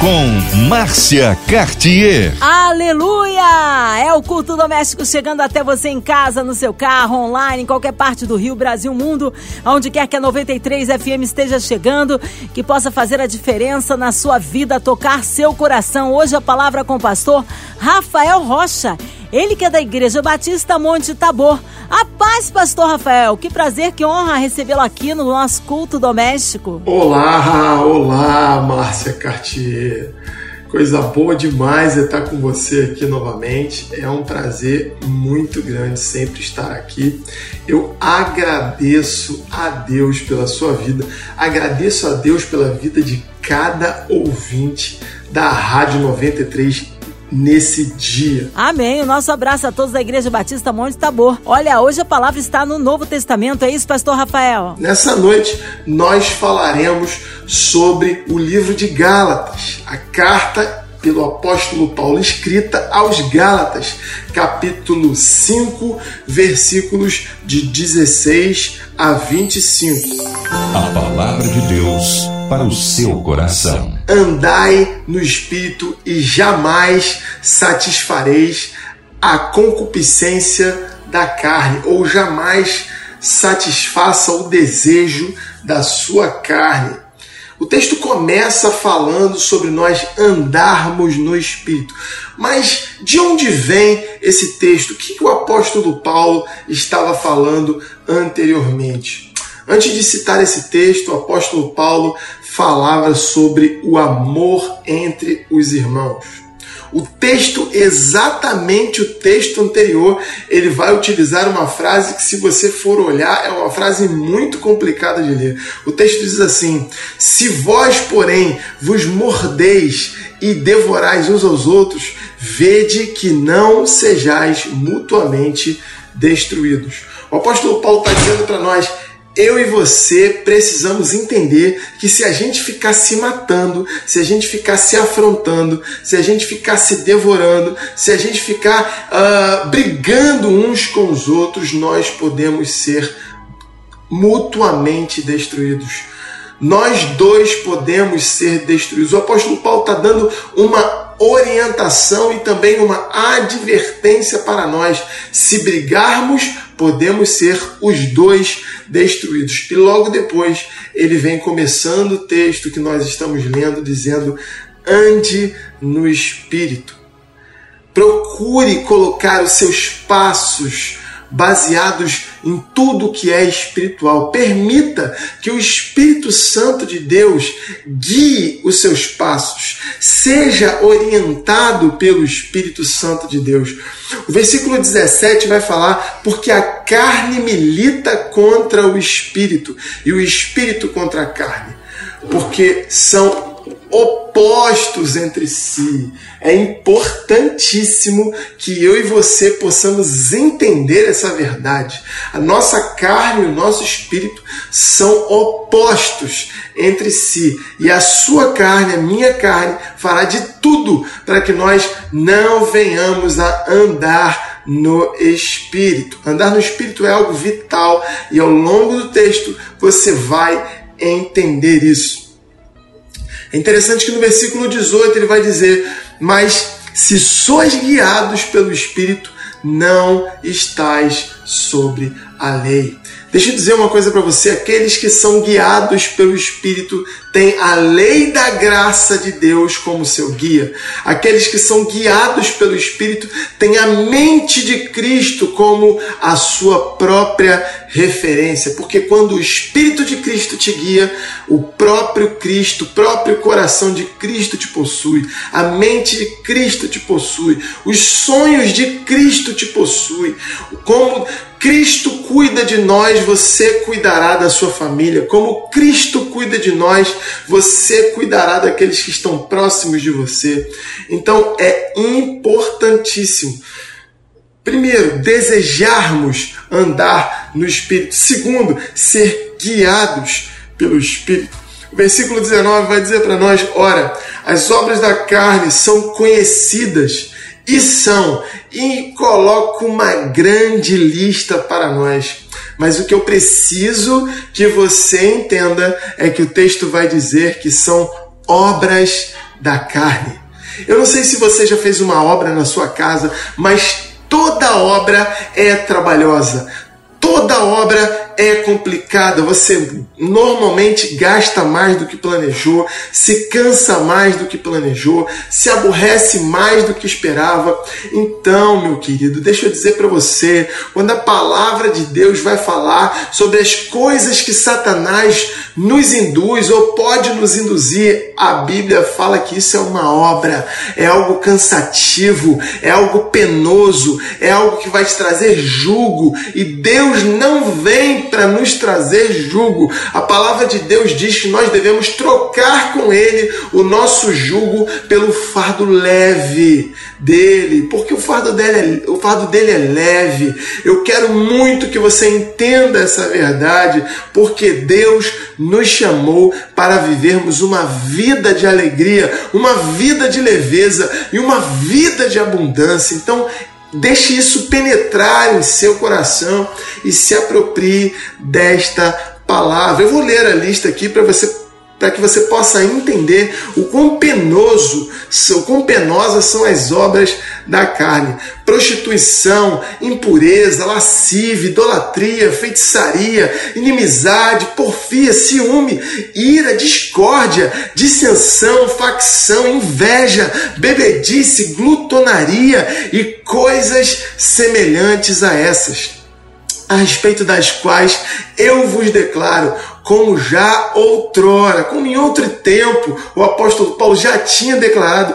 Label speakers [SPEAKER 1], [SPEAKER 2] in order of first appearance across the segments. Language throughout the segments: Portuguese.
[SPEAKER 1] Com Márcia Cartier.
[SPEAKER 2] Aleluia! É o culto doméstico chegando até você em casa, no seu carro, online, em qualquer parte do Rio, Brasil, mundo, onde quer que a 93 FM esteja chegando, que possa fazer a diferença na sua vida, tocar seu coração. Hoje a palavra com o pastor Rafael Rocha. Ele que é da Igreja Batista Monte Tabor. A paz, pastor Rafael. Que prazer, que honra recebê-lo aqui no nosso culto doméstico.
[SPEAKER 3] Olá, olá, Márcia Cartier. Coisa boa demais estar com você aqui novamente. É um prazer muito grande sempre estar aqui. Eu agradeço a Deus pela sua vida, agradeço a Deus pela vida de cada ouvinte da Rádio 93 nesse dia.
[SPEAKER 2] Amém. O nosso abraço a todos da Igreja Batista Monte Tabor. Olha, hoje a palavra está no Novo Testamento, é isso, pastor Rafael?
[SPEAKER 3] Nessa noite nós falaremos sobre o livro de Gálatas, a carta pelo apóstolo Paulo escrita aos Gálatas, capítulo 5, versículos de 16 a 25.
[SPEAKER 1] A palavra de Deus para o seu coração.
[SPEAKER 3] Andai no espírito e jamais satisfareis a concupiscência da carne, ou jamais satisfaça o desejo da sua carne. O texto começa falando sobre nós andarmos no Espírito. Mas de onde vem esse texto? O que o apóstolo Paulo estava falando anteriormente? Antes de citar esse texto, o apóstolo Paulo falava sobre o amor entre os irmãos. O texto, exatamente o texto anterior, ele vai utilizar uma frase que, se você for olhar, é uma frase muito complicada de ler. O texto diz assim: Se vós, porém, vos mordeis e devorais uns aos outros, vede que não sejais mutuamente destruídos. O apóstolo Paulo está dizendo para nós eu e você precisamos entender que se a gente ficar se matando, se a gente ficar se afrontando, se a gente ficar se devorando, se a gente ficar uh, brigando uns com os outros, nós podemos ser mutuamente destruídos. Nós dois podemos ser destruídos. O apóstolo Paulo está dando uma orientação e também uma advertência para nós. Se brigarmos, podemos ser os dois destruídos. E logo depois ele vem começando o texto que nós estamos lendo, dizendo: ande no espírito. Procure colocar os seus passos baseados em tudo que é espiritual. Permita que o Espírito Santo de Deus guie os seus passos. Seja orientado pelo Espírito Santo de Deus. O versículo 17 vai falar: porque a carne milita contra o espírito e o espírito contra a carne. Porque são opostos entre si. É importantíssimo que eu e você possamos entender essa verdade. A nossa carne e o nosso espírito são opostos entre si. E a sua carne, a minha carne, fará de tudo para que nós não venhamos a andar no espírito. Andar no espírito é algo vital e ao longo do texto você vai entender isso. É interessante que no versículo 18 ele vai dizer: Mas se sois guiados pelo Espírito, não estais sobre a lei. Deixa eu dizer uma coisa para você: aqueles que são guiados pelo Espírito têm a lei da graça de Deus como seu guia. Aqueles que são guiados pelo Espírito têm a mente de Cristo como a sua própria referência. Porque quando o Espírito de Cristo te guia, o próprio Cristo, o próprio coração de Cristo te possui, a mente de Cristo te possui, os sonhos de Cristo te possui. Como Cristo cuida de nós, você cuidará da sua família. Como Cristo cuida de nós, você cuidará daqueles que estão próximos de você. Então é importantíssimo. Primeiro, desejarmos andar no Espírito. Segundo, ser guiados pelo Espírito. O versículo 19 vai dizer para nós: ora, as obras da carne são conhecidas e são, e coloco uma grande lista para nós. Mas o que eu preciso que você entenda é que o texto vai dizer que são obras da carne. Eu não sei se você já fez uma obra na sua casa, mas toda obra é trabalhosa. Toda obra é complicada, você normalmente gasta mais do que planejou, se cansa mais do que planejou, se aborrece mais do que esperava. Então, meu querido, deixa eu dizer para você, quando a palavra de Deus vai falar sobre as coisas que Satanás nos induz ou pode nos induzir, a Bíblia fala que isso é uma obra, é algo cansativo, é algo penoso, é algo que vai te trazer jugo e Deus não vem para nos trazer jugo. A palavra de Deus diz que nós devemos trocar com Ele o nosso jugo pelo fardo leve dele, porque o fardo dele é, o fardo dele é leve. Eu quero muito que você entenda essa verdade, porque Deus nos chamou para vivermos uma vida de alegria, uma vida de leveza e uma vida de abundância. Então, Deixe isso penetrar em seu coração e se aproprie desta palavra. Eu vou ler a lista aqui para você para que você possa entender o quão penoso, o quão penosas são as obras da carne. Prostituição, impureza, lascívia, idolatria, feitiçaria, inimizade, porfia, ciúme, ira, discórdia, dissensão, facção, inveja, bebedice, glutonaria e coisas semelhantes a essas a respeito das quais eu vos declaro, como já outrora, como em outro tempo, o apóstolo Paulo já tinha declarado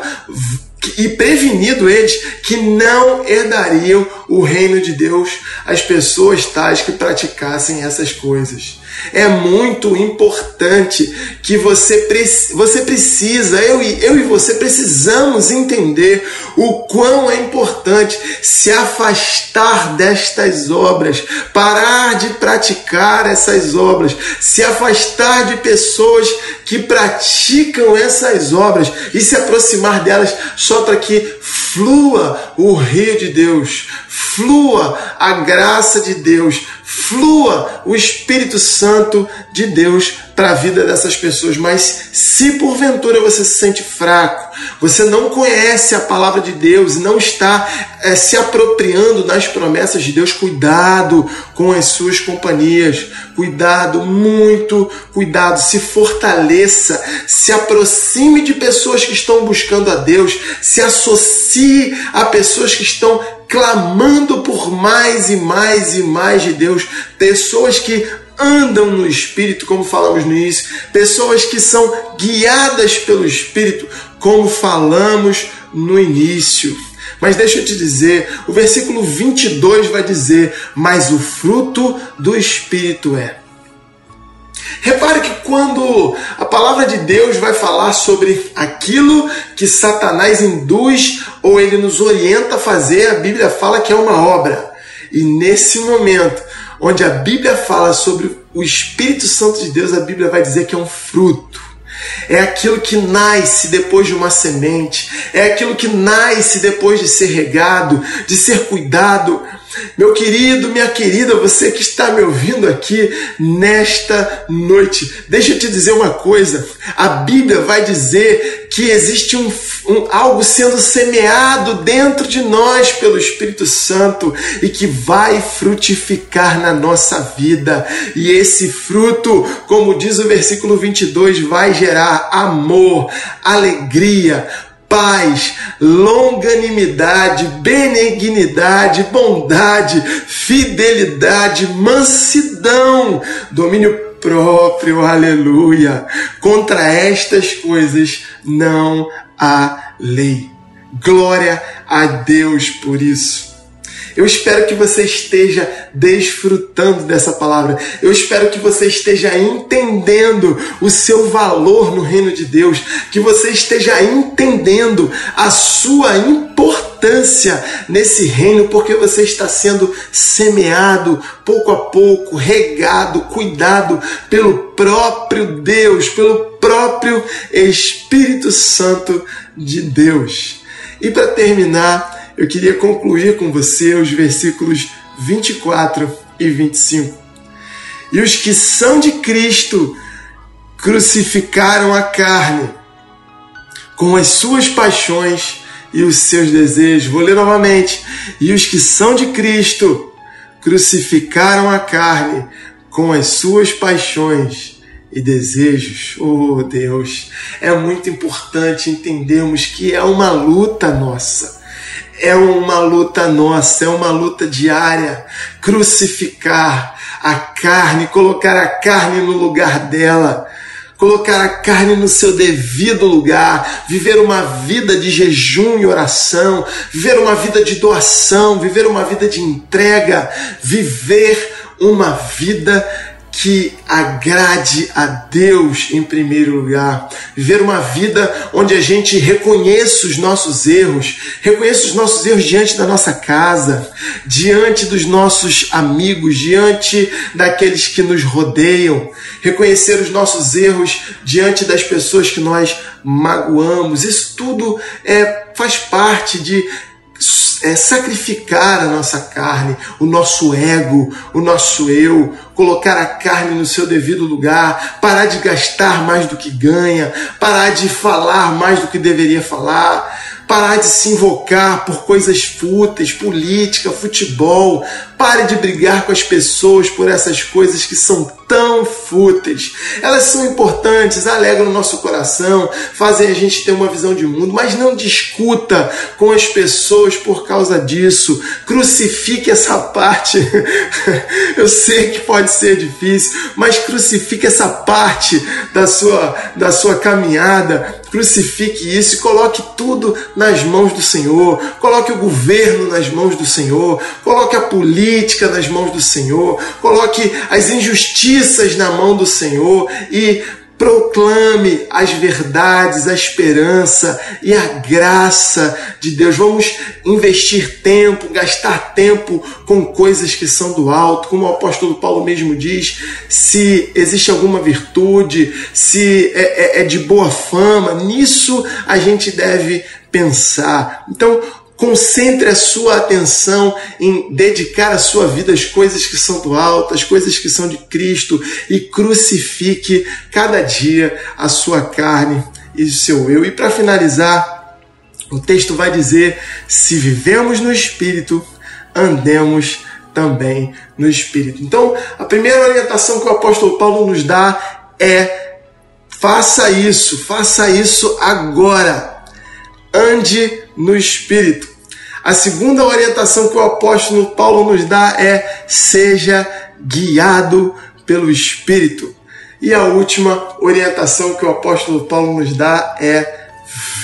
[SPEAKER 3] e prevenido eles que não herdariam o reino de Deus as pessoas tais que praticassem essas coisas. É muito importante que você, você precisa, eu e, eu e você precisamos entender o quão é importante se afastar destas obras, parar de praticar essas obras, se afastar de pessoas que praticam essas obras e se aproximar delas só para que flua o rio de Deus, flua a graça de Deus, flua o Espírito Santo de Deus para a vida dessas pessoas. Mas se porventura você se sente fraco, você não conhece a palavra de Deus não está é, se apropriando das promessas de Deus, cuidado com as suas companhias, cuidado, muito cuidado, se fortaleça, se aproxime de pessoas que estão buscando a Deus, se associe a pessoas que estão clamando por mais e mais e mais de Deus, pessoas que andam no Espírito, como falamos no início, pessoas que são guiadas pelo Espírito, como falamos no início. Mas deixa eu te dizer, o versículo 22 vai dizer: Mas o fruto do Espírito é. Repare que quando a palavra de Deus vai falar sobre aquilo que Satanás induz ou ele nos orienta a fazer, a Bíblia fala que é uma obra. E nesse momento, onde a Bíblia fala sobre o Espírito Santo de Deus, a Bíblia vai dizer que é um fruto. É aquilo que nasce depois de uma semente, é aquilo que nasce depois de ser regado, de ser cuidado, meu querido, minha querida, você que está me ouvindo aqui nesta noite, deixa eu te dizer uma coisa: a Bíblia vai dizer que existe um, um, algo sendo semeado dentro de nós pelo Espírito Santo e que vai frutificar na nossa vida. E esse fruto, como diz o versículo 22, vai gerar amor, alegria, paz, longanimidade, benignidade, bondade, fidelidade, mansidão, domínio próprio, aleluia. Contra estas coisas não há lei. Glória a Deus por isso. Eu espero que você esteja desfrutando dessa palavra. Eu espero que você esteja entendendo o seu valor no reino de Deus, que você esteja entendendo a sua importância nesse reino, porque você está sendo semeado pouco a pouco, regado, cuidado pelo próprio Deus, pelo próprio Espírito Santo de Deus. E para terminar, eu queria concluir com você os versículos 24 e 25. E os que são de Cristo crucificaram a carne com as suas paixões e os seus desejos. Vou ler novamente. E os que são de Cristo crucificaram a carne com as suas paixões e desejos. Oh Deus, é muito importante entendermos que é uma luta nossa. É uma luta nossa, é uma luta diária. Crucificar a carne, colocar a carne no lugar dela. Colocar a carne no seu devido lugar, viver uma vida de jejum e oração, viver uma vida de doação, viver uma vida de entrega, viver uma vida que agrade a Deus em primeiro lugar. Viver uma vida onde a gente reconheça os nossos erros, reconheça os nossos erros diante da nossa casa, diante dos nossos amigos, diante daqueles que nos rodeiam, reconhecer os nossos erros diante das pessoas que nós magoamos. Isso tudo é, faz parte de é, sacrificar a nossa carne, o nosso ego, o nosso eu, colocar a carne no seu devido lugar, parar de gastar mais do que ganha, parar de falar mais do que deveria falar, parar de se invocar por coisas fúteis, política, futebol. Pare de brigar com as pessoas por essas coisas que são tão fúteis. Elas são importantes, alegram o nosso coração, fazem a gente ter uma visão de mundo, mas não discuta com as pessoas por causa disso. Crucifique essa parte. Eu sei que pode ser difícil, mas crucifique essa parte da sua da sua caminhada. Crucifique isso e coloque tudo nas mãos do Senhor. Coloque o governo nas mãos do Senhor. Coloque a política nas mãos do Senhor. Coloque as injustiças justiças na mão do Senhor e proclame as verdades, a esperança e a graça de Deus. Vamos investir tempo, gastar tempo com coisas que são do alto, como o apóstolo Paulo mesmo diz. Se existe alguma virtude, se é, é, é de boa fama, nisso a gente deve pensar. Então, Concentre a sua atenção em dedicar a sua vida às coisas que são do alto, às coisas que são de Cristo e crucifique cada dia a sua carne e o seu eu. E para finalizar, o texto vai dizer: se vivemos no Espírito, andemos também no Espírito. Então, a primeira orientação que o apóstolo Paulo nos dá é: faça isso, faça isso agora. Ande no Espírito. A segunda orientação que o apóstolo Paulo nos dá é: seja guiado pelo Espírito. E a última orientação que o apóstolo Paulo nos dá é: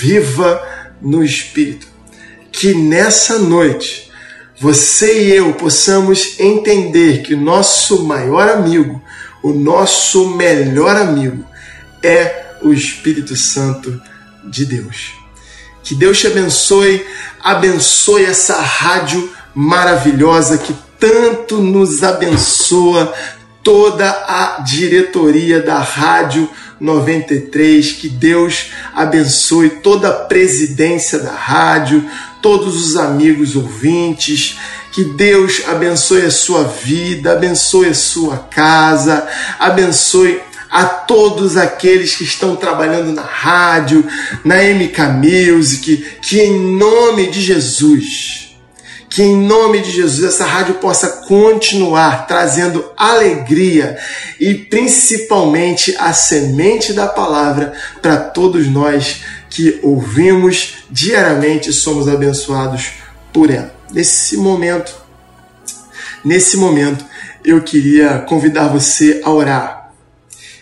[SPEAKER 3] viva no Espírito. Que nessa noite você e eu possamos entender que nosso maior amigo, o nosso melhor amigo, é o Espírito Santo de Deus. Que Deus te abençoe, abençoe essa rádio maravilhosa que tanto nos abençoa, toda a diretoria da Rádio 93. Que Deus abençoe toda a presidência da rádio, todos os amigos ouvintes. Que Deus abençoe a sua vida, abençoe a sua casa, abençoe a todos aqueles que estão trabalhando na rádio, na MK Music, que em nome de Jesus, que em nome de Jesus essa rádio possa continuar trazendo alegria e principalmente a semente da palavra para todos nós que ouvimos diariamente e somos abençoados por ela. Nesse momento, nesse momento, eu queria convidar você a orar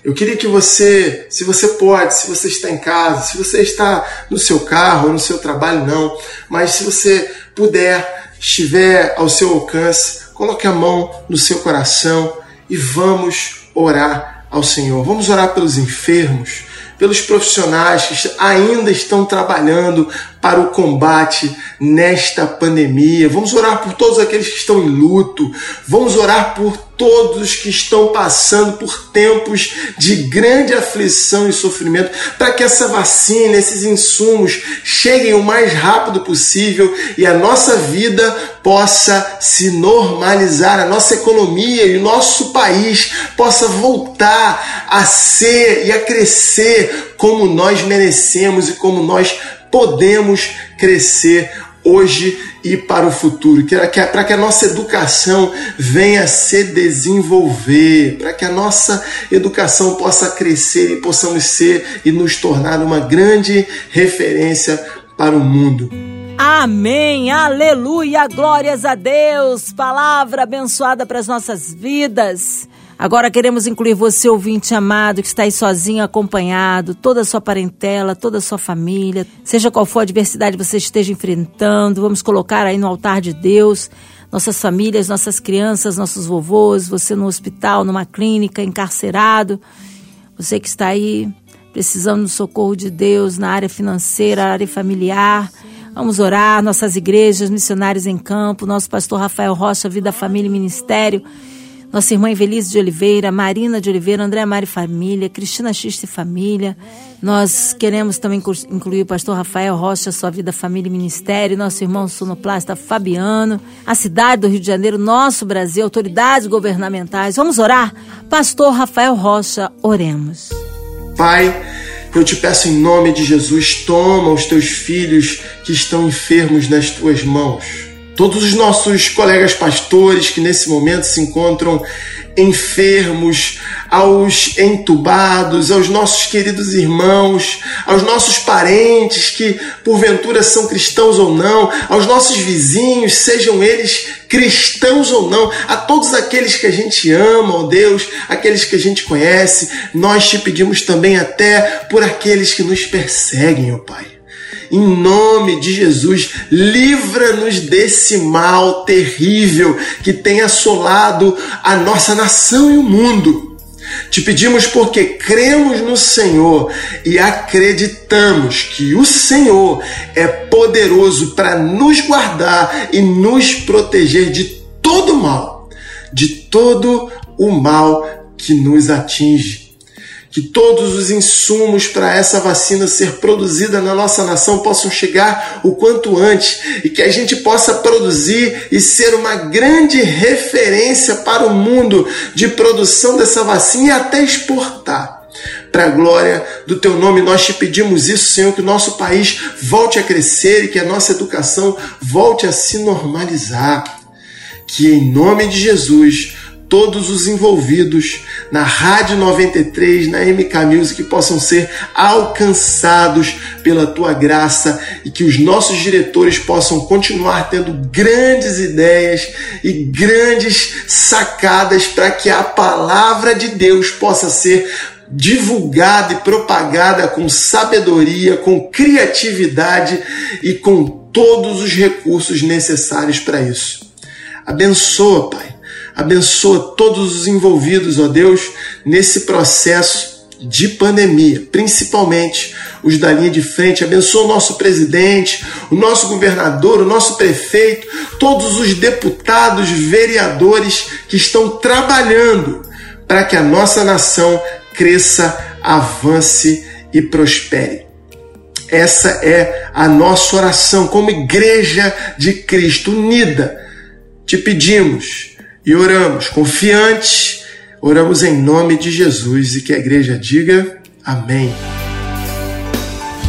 [SPEAKER 3] eu queria que você, se você pode, se você está em casa, se você está no seu carro, no seu trabalho, não, mas se você puder, estiver ao seu alcance, coloque a mão no seu coração e vamos orar ao Senhor. Vamos orar pelos enfermos, pelos profissionais que ainda estão trabalhando para o combate nesta pandemia. Vamos orar por todos aqueles que estão em luto. Vamos orar por todos que estão passando por tempos de grande aflição e sofrimento, para que essa vacina, esses insumos cheguem o mais rápido possível e a nossa vida possa se normalizar, a nossa economia e o nosso país possa voltar a ser e a crescer como nós merecemos e como nós podemos crescer hoje e para o futuro, para que a nossa educação venha se desenvolver, para que a nossa educação possa crescer e possamos ser e nos tornar uma grande referência para o mundo.
[SPEAKER 2] Amém, aleluia, glórias a Deus, palavra abençoada para as nossas vidas. Agora queremos incluir você, ouvinte amado, que está aí sozinho, acompanhado, toda a sua parentela, toda a sua família, seja qual for a adversidade que você esteja enfrentando, vamos colocar aí no altar de Deus nossas famílias, nossas crianças, nossos vovôs, você no hospital, numa clínica, encarcerado, você que está aí precisando do socorro de Deus na área financeira, área familiar. Vamos orar, nossas igrejas, missionários em campo, nosso pastor Rafael Rocha, Vida, Família e Ministério nossa irmã Evelise de Oliveira, Marina de Oliveira, André Mari Família, Cristina Xiste Família. Nós queremos também incluir o pastor Rafael Rocha, Sua Vida, Família e Ministério, nosso irmão sonoplasta Fabiano, a cidade do Rio de Janeiro, nosso Brasil, autoridades governamentais. Vamos orar? Pastor Rafael Rocha, oremos.
[SPEAKER 3] Pai, eu te peço em nome de Jesus, toma os teus filhos que estão enfermos nas tuas mãos todos os nossos colegas pastores que nesse momento se encontram enfermos, aos entubados, aos nossos queridos irmãos, aos nossos parentes que porventura são cristãos ou não, aos nossos vizinhos, sejam eles cristãos ou não, a todos aqueles que a gente ama, ó Deus, aqueles que a gente conhece, nós te pedimos também até por aqueles que nos perseguem, ó Pai. Em nome de Jesus, livra-nos desse mal terrível que tem assolado a nossa nação e o mundo. Te pedimos porque cremos no Senhor e acreditamos que o Senhor é poderoso para nos guardar e nos proteger de todo mal, de todo o mal que nos atinge que todos os insumos para essa vacina ser produzida na nossa nação possam chegar o quanto antes e que a gente possa produzir e ser uma grande referência para o mundo de produção dessa vacina e até exportar. Para a glória do teu nome, nós te pedimos isso, Senhor, que o nosso país volte a crescer e que a nossa educação volte a se normalizar. Que em nome de Jesus todos os envolvidos na Rádio 93, na MK Music, possam ser alcançados pela tua graça e que os nossos diretores possam continuar tendo grandes ideias e grandes sacadas para que a palavra de Deus possa ser divulgada e propagada com sabedoria, com criatividade e com todos os recursos necessários para isso. Abençoa, Pai Abençoa todos os envolvidos, ó Deus, nesse processo de pandemia, principalmente os da linha de frente. Abençoa o nosso presidente, o nosso governador, o nosso prefeito, todos os deputados, vereadores que estão trabalhando para que a nossa nação cresça, avance e prospere. Essa é a nossa oração como igreja de Cristo unida. Te pedimos e oramos confiantes, oramos em nome de Jesus e que a igreja diga amém.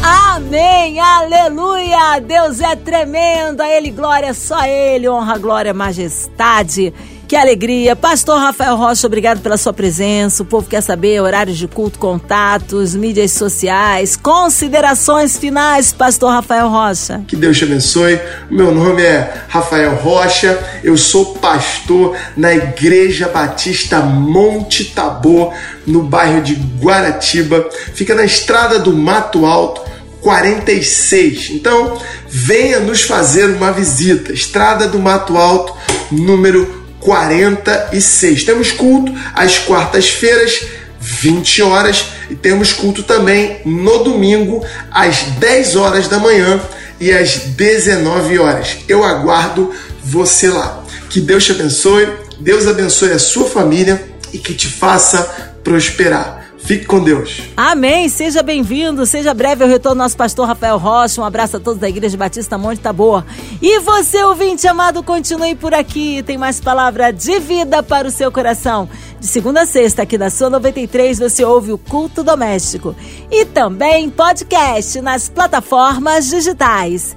[SPEAKER 2] Amém, aleluia! Deus é tremendo, a Ele glória, só a Ele, honra, glória, majestade. Que alegria. Pastor Rafael Rocha, obrigado pela sua presença. O povo quer saber horários de culto, contatos, mídias sociais, considerações finais, Pastor Rafael Rocha.
[SPEAKER 3] Que Deus te abençoe. Meu nome é Rafael Rocha. Eu sou pastor na Igreja Batista Monte Tabor, no bairro de Guaratiba. Fica na estrada do Mato Alto. 46. Então, venha nos fazer uma visita. Estrada do Mato Alto, número 46. Temos culto às quartas-feiras, 20 horas, e temos culto também no domingo, às 10 horas da manhã, e às 19 horas. Eu aguardo você lá. Que Deus te abençoe, Deus abençoe a sua família e que te faça prosperar. Fique com Deus.
[SPEAKER 2] Amém. Seja bem-vindo. Seja breve o retorno nosso pastor Rafael Rocha. Um abraço a todos da Igreja Batista Monte Tabor. E você, ouvinte amado, continue por aqui. Tem mais palavra de vida para o seu coração. De segunda a sexta, aqui da sua 93, você ouve o Culto Doméstico. E também podcast nas plataformas digitais.